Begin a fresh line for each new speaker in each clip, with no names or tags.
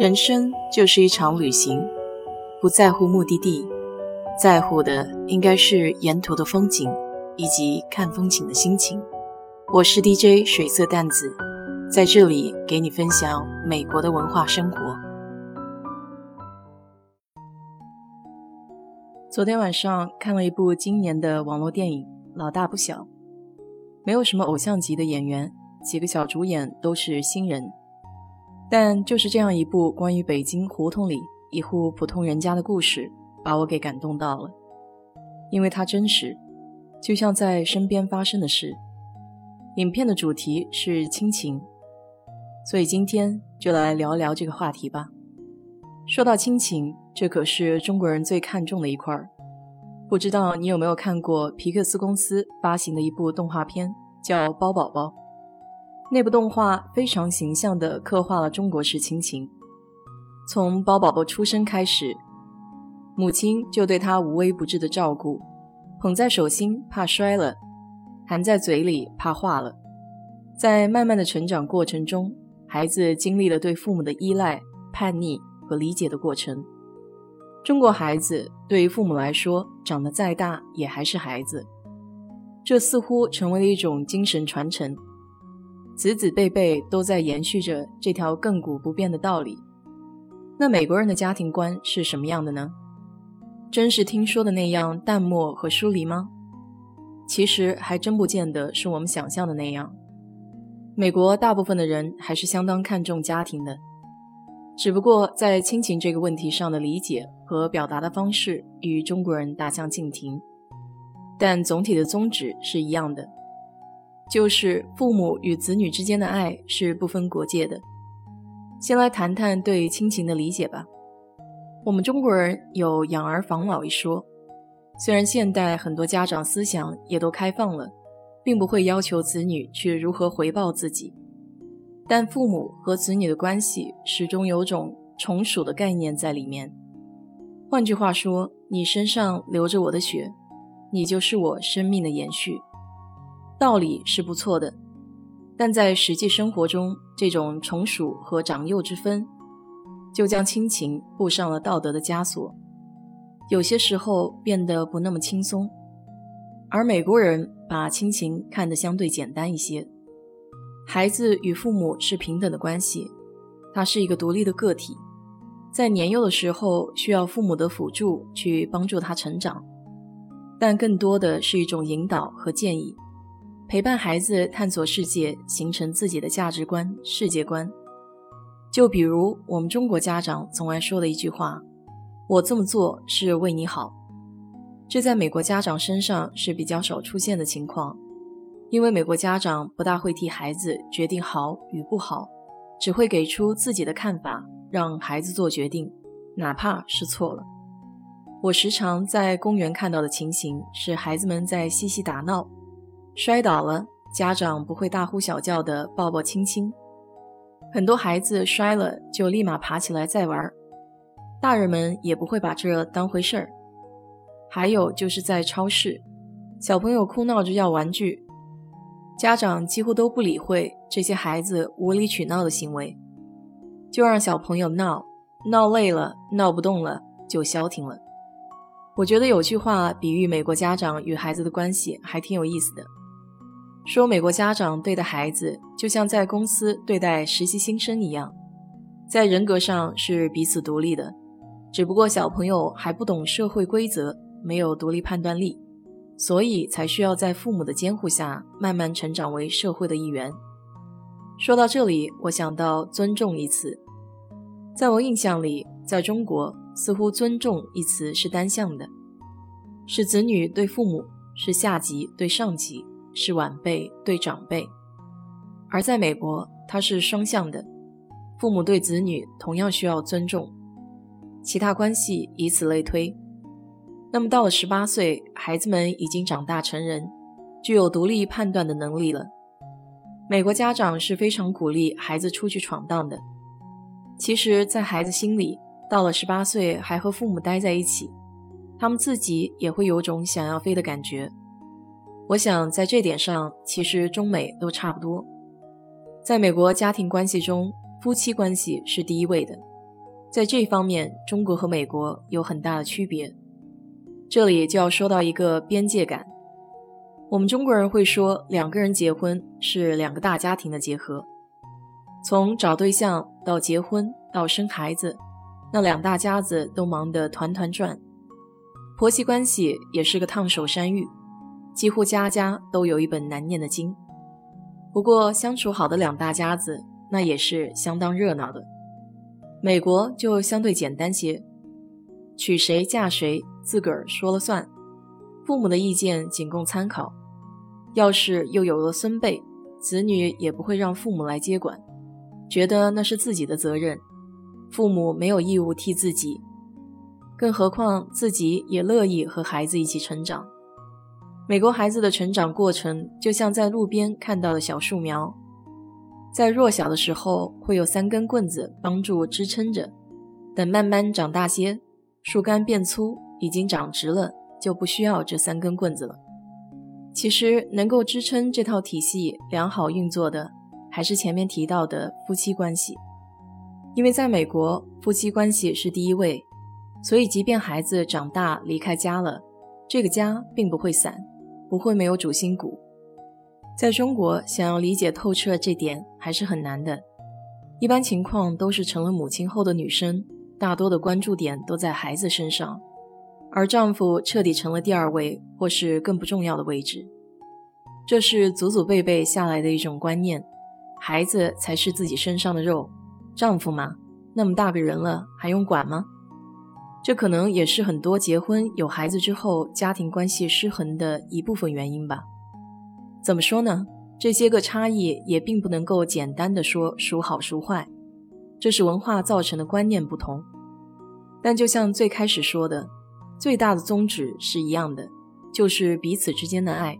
人生就是一场旅行，不在乎目的地，在乎的应该是沿途的风景以及看风景的心情。我是 DJ 水色淡子，在这里给你分享美国的文化生活。昨天晚上看了一部今年的网络电影《老大不小》，没有什么偶像级的演员，几个小主演都是新人。但就是这样一部关于北京胡同里一户普通人家的故事，把我给感动到了，因为它真实，就像在身边发生的事。影片的主题是亲情，所以今天就来聊聊这个话题吧。说到亲情，这可是中国人最看重的一块儿。不知道你有没有看过皮克斯公司发行的一部动画片，叫《包宝宝》。那部动画非常形象地刻画了中国式亲情，从包宝宝出生开始，母亲就对他无微不至的照顾，捧在手心怕摔了，含在嘴里怕化了。在慢慢的成长过程中，孩子经历了对父母的依赖、叛逆和理解的过程。中国孩子对于父母来说，长得再大也还是孩子，这似乎成为了一种精神传承。子子辈辈都在延续着这条亘古不变的道理。那美国人的家庭观是什么样的呢？真是听说的那样淡漠和疏离吗？其实还真不见得是我们想象的那样。美国大部分的人还是相当看重家庭的，只不过在亲情这个问题上的理解和表达的方式与中国人大相径庭，但总体的宗旨是一样的。就是父母与子女之间的爱是不分国界的。先来谈谈对亲情的理解吧。我们中国人有养儿防老一说，虽然现代很多家长思想也都开放了，并不会要求子女去如何回报自己，但父母和子女的关系始终有种从属的概念在里面。换句话说，你身上流着我的血，你就是我生命的延续。道理是不错的，但在实际生活中，这种从属和长幼之分，就将亲情布上了道德的枷锁，有些时候变得不那么轻松。而美国人把亲情看得相对简单一些，孩子与父母是平等的关系，他是一个独立的个体，在年幼的时候需要父母的辅助去帮助他成长，但更多的是一种引导和建议。陪伴孩子探索世界，形成自己的价值观、世界观。就比如我们中国家长总爱说的一句话：“我这么做是为你好。”这在美国家长身上是比较少出现的情况，因为美国家长不大会替孩子决定好与不好，只会给出自己的看法，让孩子做决定，哪怕是错了。我时常在公园看到的情形是，孩子们在嬉戏打闹。摔倒了，家长不会大呼小叫的抱抱亲亲，很多孩子摔了就立马爬起来再玩，大人们也不会把这当回事儿。还有就是在超市，小朋友哭闹着要玩具，家长几乎都不理会这些孩子无理取闹的行为，就让小朋友闹，闹累了，闹不动了就消停了。我觉得有句话比喻美国家长与孩子的关系还挺有意思的。说美国家长对待孩子就像在公司对待实习新生一样，在人格上是彼此独立的，只不过小朋友还不懂社会规则，没有独立判断力，所以才需要在父母的监护下慢慢成长为社会的一员。说到这里，我想到“尊重”一词，在我印象里，在中国似乎“尊重”一词是单向的，是子女对父母，是下级对上级。是晚辈对长辈，而在美国，它是双向的，父母对子女同样需要尊重，其他关系以此类推。那么到了十八岁，孩子们已经长大成人，具有独立判断的能力了。美国家长是非常鼓励孩子出去闯荡的。其实，在孩子心里，到了十八岁还和父母待在一起，他们自己也会有种想要飞的感觉。我想在这点上，其实中美都差不多。在美国家庭关系中，夫妻关系是第一位的，在这方面，中国和美国有很大的区别。这里就要说到一个边界感。我们中国人会说，两个人结婚是两个大家庭的结合，从找对象到结婚到生孩子，那两大家子都忙得团团转。婆媳关系也是个烫手山芋，几乎家家都有一本难念的经。不过相处好的两大家子，那也是相当热闹的。美国就相对简单些，娶谁嫁谁自个儿说了算，父母的意见仅供参考。要是又有了孙辈，子女也不会让父母来接管，觉得那是自己的责任，父母没有义务替自己。更何况自己也乐意和孩子一起成长。美国孩子的成长过程就像在路边看到的小树苗。在弱小的时候，会有三根棍子帮助支撑着，等慢慢长大些，树干变粗，已经长直了，就不需要这三根棍子了。其实，能够支撑这套体系良好运作的，还是前面提到的夫妻关系。因为在美国，夫妻关系是第一位，所以即便孩子长大离开家了，这个家并不会散，不会没有主心骨。在中国，想要理解透彻这点还是很难的。一般情况都是成了母亲后的女生，大多的关注点都在孩子身上，而丈夫彻底成了第二位或是更不重要的位置。这是祖祖辈辈下来的一种观念：孩子才是自己身上的肉，丈夫嘛，那么大个人了，还用管吗？这可能也是很多结婚有孩子之后家庭关系失衡的一部分原因吧。怎么说呢？这些个差异也并不能够简单的说孰好孰坏，这是文化造成的观念不同。但就像最开始说的，最大的宗旨是一样的，就是彼此之间的爱。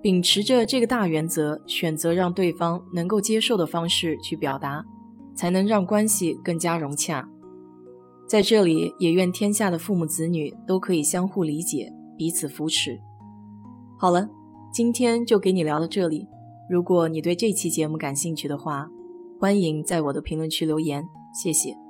秉持着这个大原则，选择让对方能够接受的方式去表达，才能让关系更加融洽。在这里，也愿天下的父母子女都可以相互理解，彼此扶持。好了。今天就给你聊到这里。如果你对这期节目感兴趣的话，欢迎在我的评论区留言，谢谢。